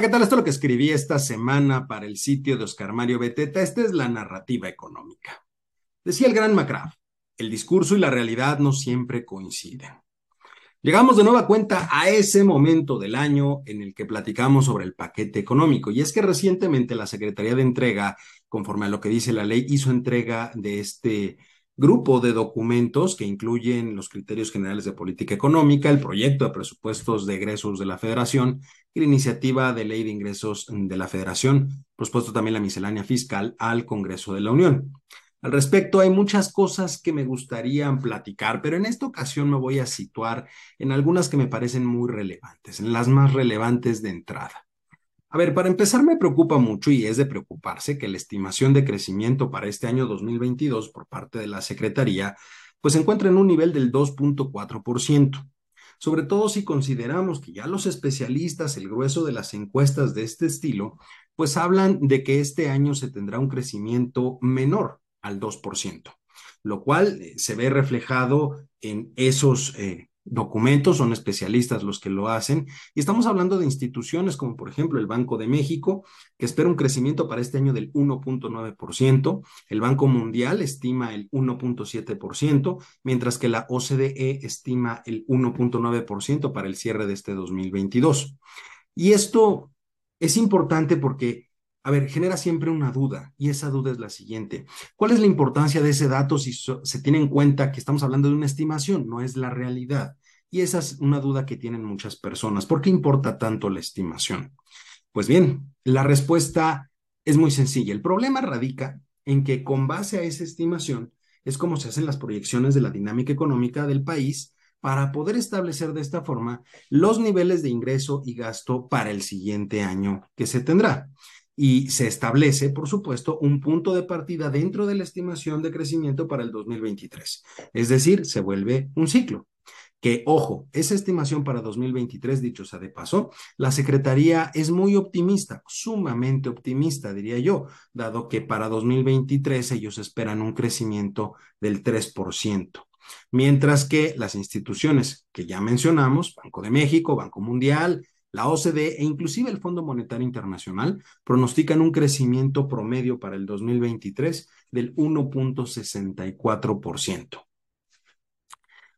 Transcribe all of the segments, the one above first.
¿qué tal? Esto es lo que escribí esta semana para el sitio de Oscar Mario Beteta. Esta es la narrativa económica. Decía el gran McGrath, el discurso y la realidad no siempre coinciden. Llegamos de nueva cuenta a ese momento del año en el que platicamos sobre el paquete económico. Y es que recientemente la Secretaría de Entrega, conforme a lo que dice la ley, hizo entrega de este grupo de documentos que incluyen los criterios generales de política económica, el proyecto de presupuestos de egresos de la Federación y la iniciativa de ley de ingresos de la Federación, propuesto también la miscelánea fiscal al Congreso de la Unión. Al respecto, hay muchas cosas que me gustaría platicar, pero en esta ocasión me voy a situar en algunas que me parecen muy relevantes, en las más relevantes de entrada. A ver, para empezar me preocupa mucho y es de preocuparse que la estimación de crecimiento para este año 2022 por parte de la Secretaría pues se encuentra en un nivel del 2.4%. Sobre todo si consideramos que ya los especialistas, el grueso de las encuestas de este estilo, pues hablan de que este año se tendrá un crecimiento menor al 2%, lo cual eh, se ve reflejado en esos eh, documentos, son especialistas los que lo hacen, y estamos hablando de instituciones como por ejemplo el Banco de México, que espera un crecimiento para este año del 1.9%, el Banco Mundial estima el 1.7%, mientras que la OCDE estima el 1.9% para el cierre de este 2022. Y esto es importante porque a ver, genera siempre una duda y esa duda es la siguiente. ¿Cuál es la importancia de ese dato si se tiene en cuenta que estamos hablando de una estimación, no es la realidad? Y esa es una duda que tienen muchas personas. ¿Por qué importa tanto la estimación? Pues bien, la respuesta es muy sencilla. El problema radica en que con base a esa estimación es como se hacen las proyecciones de la dinámica económica del país para poder establecer de esta forma los niveles de ingreso y gasto para el siguiente año que se tendrá y se establece, por supuesto, un punto de partida dentro de la estimación de crecimiento para el 2023. Es decir, se vuelve un ciclo. Que, ojo, esa estimación para 2023, dicho sea de paso, la Secretaría es muy optimista, sumamente optimista, diría yo, dado que para 2023 ellos esperan un crecimiento del 3%. Mientras que las instituciones que ya mencionamos, Banco de México, Banco Mundial, la OCDE e inclusive el Fondo Monetario Internacional pronostican un crecimiento promedio para el 2023 del 1.64%.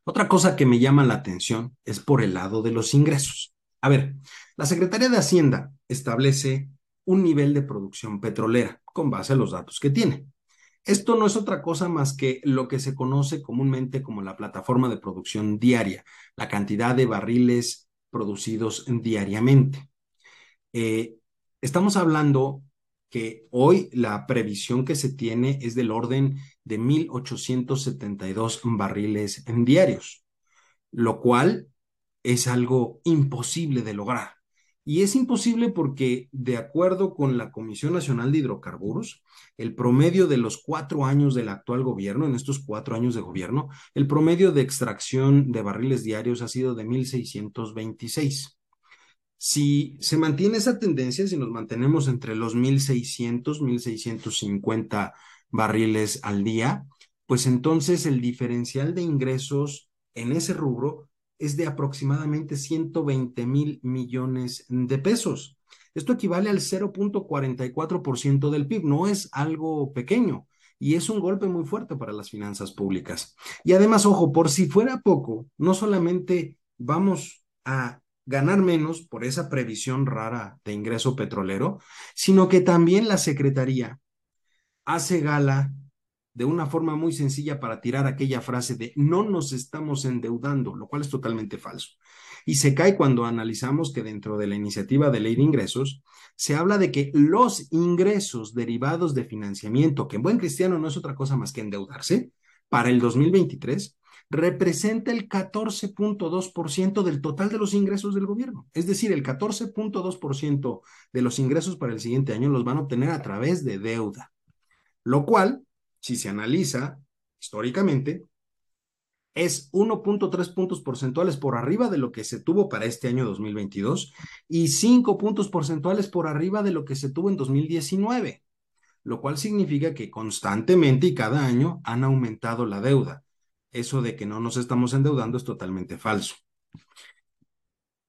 Otra cosa que me llama la atención es por el lado de los ingresos. A ver, la Secretaría de Hacienda establece un nivel de producción petrolera con base a los datos que tiene. Esto no es otra cosa más que lo que se conoce comúnmente como la plataforma de producción diaria, la cantidad de barriles producidos diariamente. Eh, estamos hablando que hoy la previsión que se tiene es del orden de 1.872 barriles diarios, lo cual es algo imposible de lograr. Y es imposible porque, de acuerdo con la Comisión Nacional de Hidrocarburos, el promedio de los cuatro años del actual gobierno, en estos cuatro años de gobierno, el promedio de extracción de barriles diarios ha sido de 1.626. Si se mantiene esa tendencia, si nos mantenemos entre los 1.600, 1.650 barriles al día, pues entonces el diferencial de ingresos en ese rubro es de aproximadamente 120 mil millones de pesos. Esto equivale al 0.44% del PIB, no es algo pequeño y es un golpe muy fuerte para las finanzas públicas. Y además, ojo, por si fuera poco, no solamente vamos a ganar menos por esa previsión rara de ingreso petrolero, sino que también la Secretaría hace gala de una forma muy sencilla para tirar aquella frase de no nos estamos endeudando, lo cual es totalmente falso. Y se cae cuando analizamos que dentro de la iniciativa de ley de ingresos se habla de que los ingresos derivados de financiamiento, que en buen cristiano no es otra cosa más que endeudarse, para el 2023 representa el 14.2% del total de los ingresos del gobierno. Es decir, el 14.2% de los ingresos para el siguiente año los van a obtener a través de deuda, lo cual si se analiza históricamente, es 1.3 puntos porcentuales por arriba de lo que se tuvo para este año 2022 y 5 puntos porcentuales por arriba de lo que se tuvo en 2019, lo cual significa que constantemente y cada año han aumentado la deuda. Eso de que no nos estamos endeudando es totalmente falso.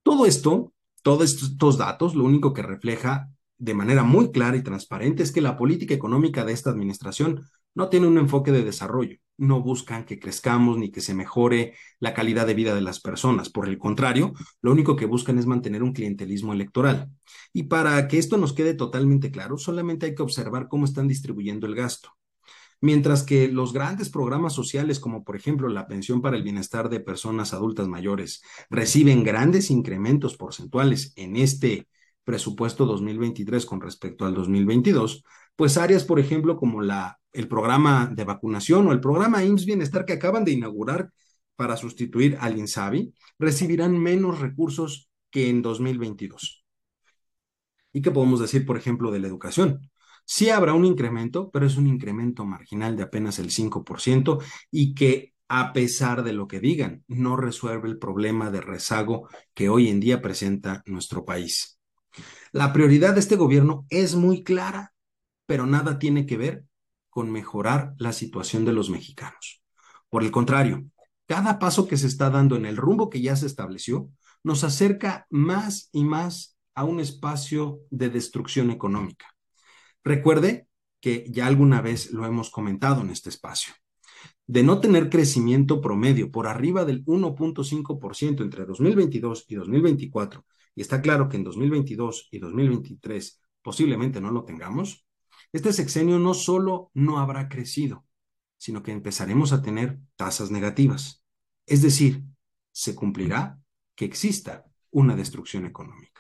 Todo esto Todos estos datos lo único que refleja de manera muy clara y transparente es que la política económica de esta administración no tiene un enfoque de desarrollo, no buscan que crezcamos ni que se mejore la calidad de vida de las personas. Por el contrario, lo único que buscan es mantener un clientelismo electoral. Y para que esto nos quede totalmente claro, solamente hay que observar cómo están distribuyendo el gasto. Mientras que los grandes programas sociales, como por ejemplo la pensión para el bienestar de personas adultas mayores, reciben grandes incrementos porcentuales en este presupuesto 2023 con respecto al 2022, pues áreas, por ejemplo, como la, el programa de vacunación o el programa IMSS Bienestar que acaban de inaugurar para sustituir al INSABI, recibirán menos recursos que en 2022. ¿Y qué podemos decir, por ejemplo, de la educación? Sí habrá un incremento, pero es un incremento marginal de apenas el 5% y que a pesar de lo que digan, no resuelve el problema de rezago que hoy en día presenta nuestro país. La prioridad de este gobierno es muy clara, pero nada tiene que ver con mejorar la situación de los mexicanos. Por el contrario, cada paso que se está dando en el rumbo que ya se estableció nos acerca más y más a un espacio de destrucción económica. Recuerde que ya alguna vez lo hemos comentado en este espacio. De no tener crecimiento promedio por arriba del 1.5% entre 2022 y 2024 y está claro que en 2022 y 2023 posiblemente no lo tengamos, este sexenio no solo no habrá crecido, sino que empezaremos a tener tasas negativas. Es decir, se cumplirá que exista una destrucción económica.